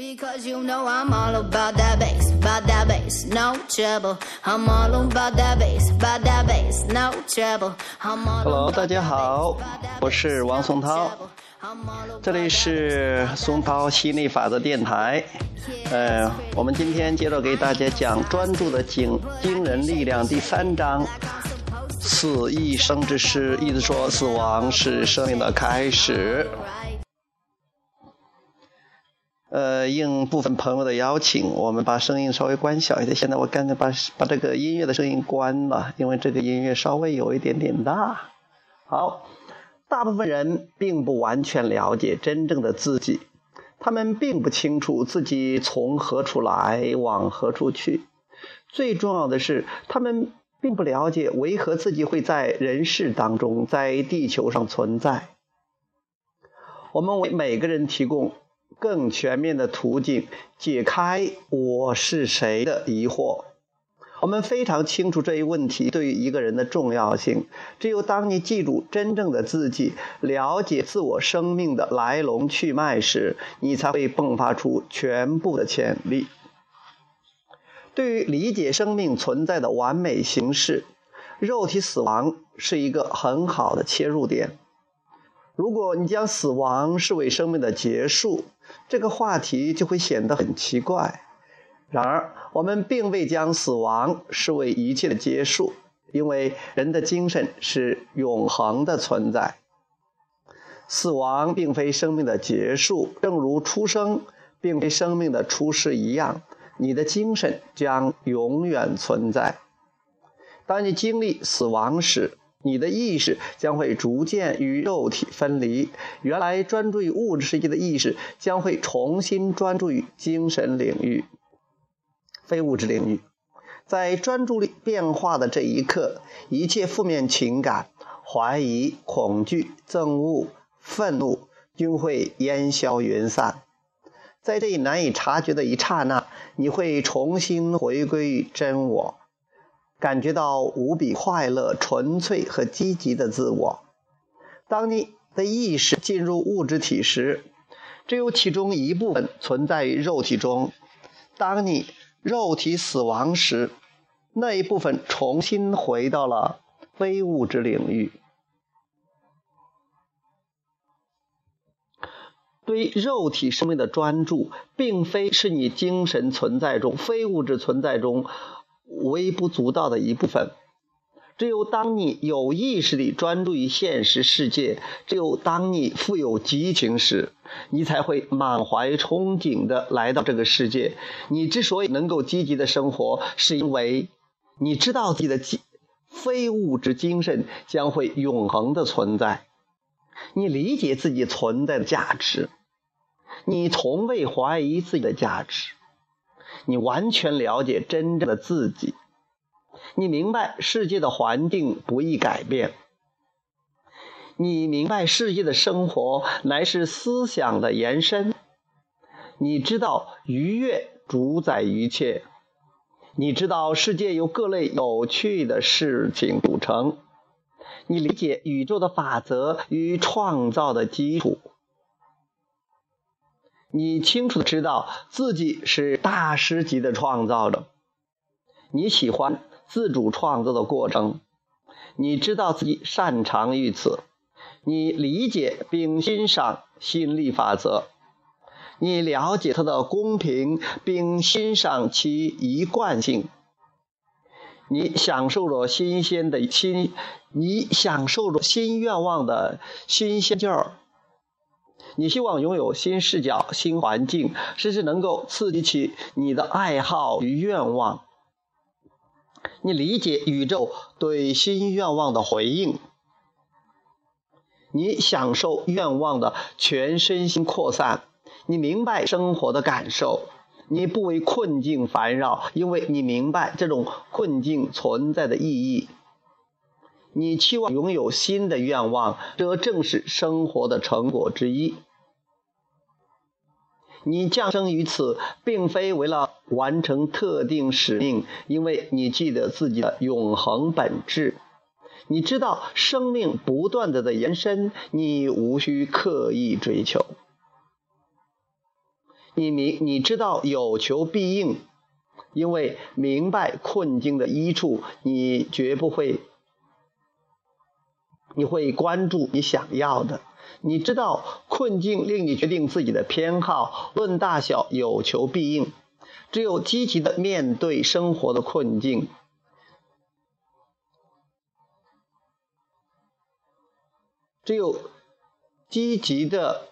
Because you know I'm all about that bass, about that bass, no trouble. I'm all about that bass, about that bass, no trouble. I'm all Hello，about 大家好我是王松涛这里是松涛吸引力法则电台。呃，我们今天接着给大家讲专注的惊惊人力量第三章。死一生之事，意思说死亡是生命的开始。呃，应部分朋友的邀请，我们把声音稍微关小一点。现在我刚才把把这个音乐的声音关了，因为这个音乐稍微有一点点大。好，大部分人并不完全了解真正的自己，他们并不清楚自己从何处来，往何处去。最重要的是，他们并不了解为何自己会在人世当中，在地球上存在。我们为每个人提供更全面的途径，解开“我是谁”的疑惑。我们非常清楚这一问题对于一个人的重要性。只有当你记住真正的自己，了解自我生命的来龙去脉时，你才会迸发出全部的潜力。对于理解生命存在的完美形式，肉体死亡是一个很好的切入点。如果你将死亡视为生命的结束，这个话题就会显得很奇怪。然而，我们并未将死亡视为一切的结束，因为人的精神是永恒的存在。死亡并非生命的结束，正如出生并非生命的出世一样，你的精神将永远存在。当你经历死亡时，你的意识将会逐渐与肉体分离，原来专注于物质世界的意识将会重新专注于精神领域、非物质领域。在专注力变化的这一刻，一切负面情感、怀疑、恐惧、憎恶、愤怒均会烟消云散。在这一难以察觉的一刹那，你会重新回归真我。感觉到无比快乐、纯粹和积极的自我。当你的意识进入物质体时，只有其中一部分存在于肉体中。当你肉体死亡时，那一部分重新回到了非物质领域。对肉体生命的专注，并非是你精神存在中、非物质存在中微不足道的一部分。只有当你有意识地专注于现实世界，只有当你富有激情时，你才会满怀憧憬地来到这个世界。你之所以能够积极的生活，是因为你知道自己的精非物质精神将会永恒的存在。你理解自己存在的价值，你从未怀疑自己的价值。你完全了解真正的自己，你明白世界的环境不易改变，你明白世界的生活乃是思想的延伸，你知道愉悦主宰一切，你知道世界由各类有趣的事情组成，你理解宇宙的法则与创造的基础。你清楚的知道自己是大师级的创造者，你喜欢自主创造的过程，你知道自己擅长于此，你理解并欣赏心力法则，你了解它的公平并欣赏其一贯性，你享受着新鲜的新，你享受着新愿望的新鲜劲儿。你希望拥有新视角、新环境，甚至能够刺激起你的爱好与愿望。你理解宇宙对新愿望的回应，你享受愿望的全身心扩散。你明白生活的感受，你不为困境烦扰，因为你明白这种困境存在的意义。你期望拥有新的愿望，这正是生活的成果之一。你降生于此，并非为了完成特定使命，因为你记得自己的永恒本质。你知道生命不断的在延伸，你无需刻意追求。你明你知道有求必应，因为明白困境的一处，你绝不会，你会关注你想要的。你知道困境令你决定自己的偏好，论大小有求必应。只有积极的面对生活的困境，只有积极的，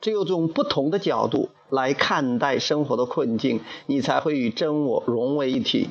只有从不同的角度来看待生活的困境，你才会与真我融为一体。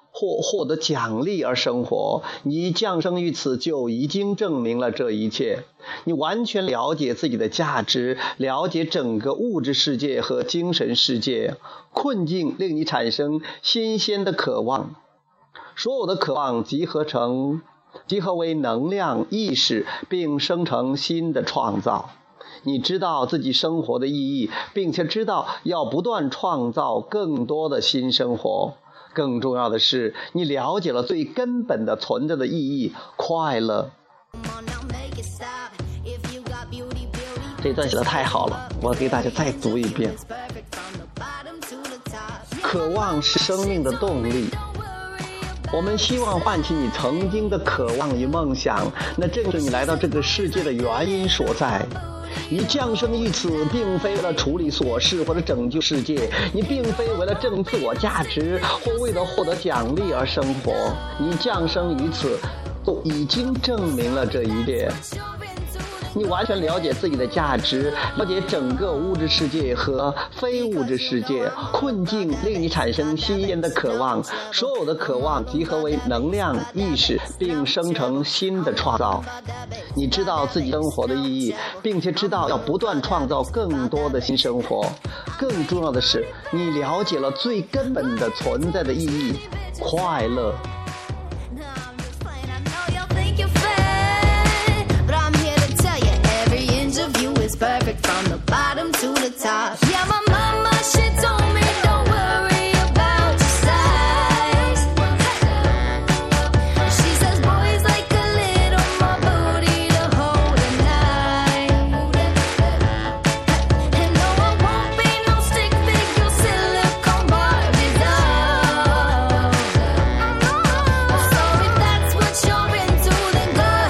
或获得奖励而生活，你降生于此就已经证明了这一切。你完全了解自己的价值，了解整个物质世界和精神世界。困境令你产生新鲜的渴望，所有的渴望集合成，集合为能量意识，并生成新的创造。你知道自己生活的意义，并且知道要不断创造更多的新生活。更重要的是，你了解了最根本的存在的意义——快乐。这段写的太好了，我给大家再读一遍。渴望是生命的动力，我们希望唤起你曾经的渴望与梦想，那正是你来到这个世界的原因所在。你降生于此，并非为了处理琐事或者拯救世界，你并非为了证自我价值或为了获得奖励而生活。你降生于此，都已经证明了这一点。你完全了解自己的价值，了解整个物质世界和非物质世界。困境令你产生新鲜的渴望，所有的渴望集合为能量意识，并生成新的创造。你知道自己生活的意义，并且知道要不断创造更多的新生活。更重要的是，你了解了最根本的存在的意义——快乐。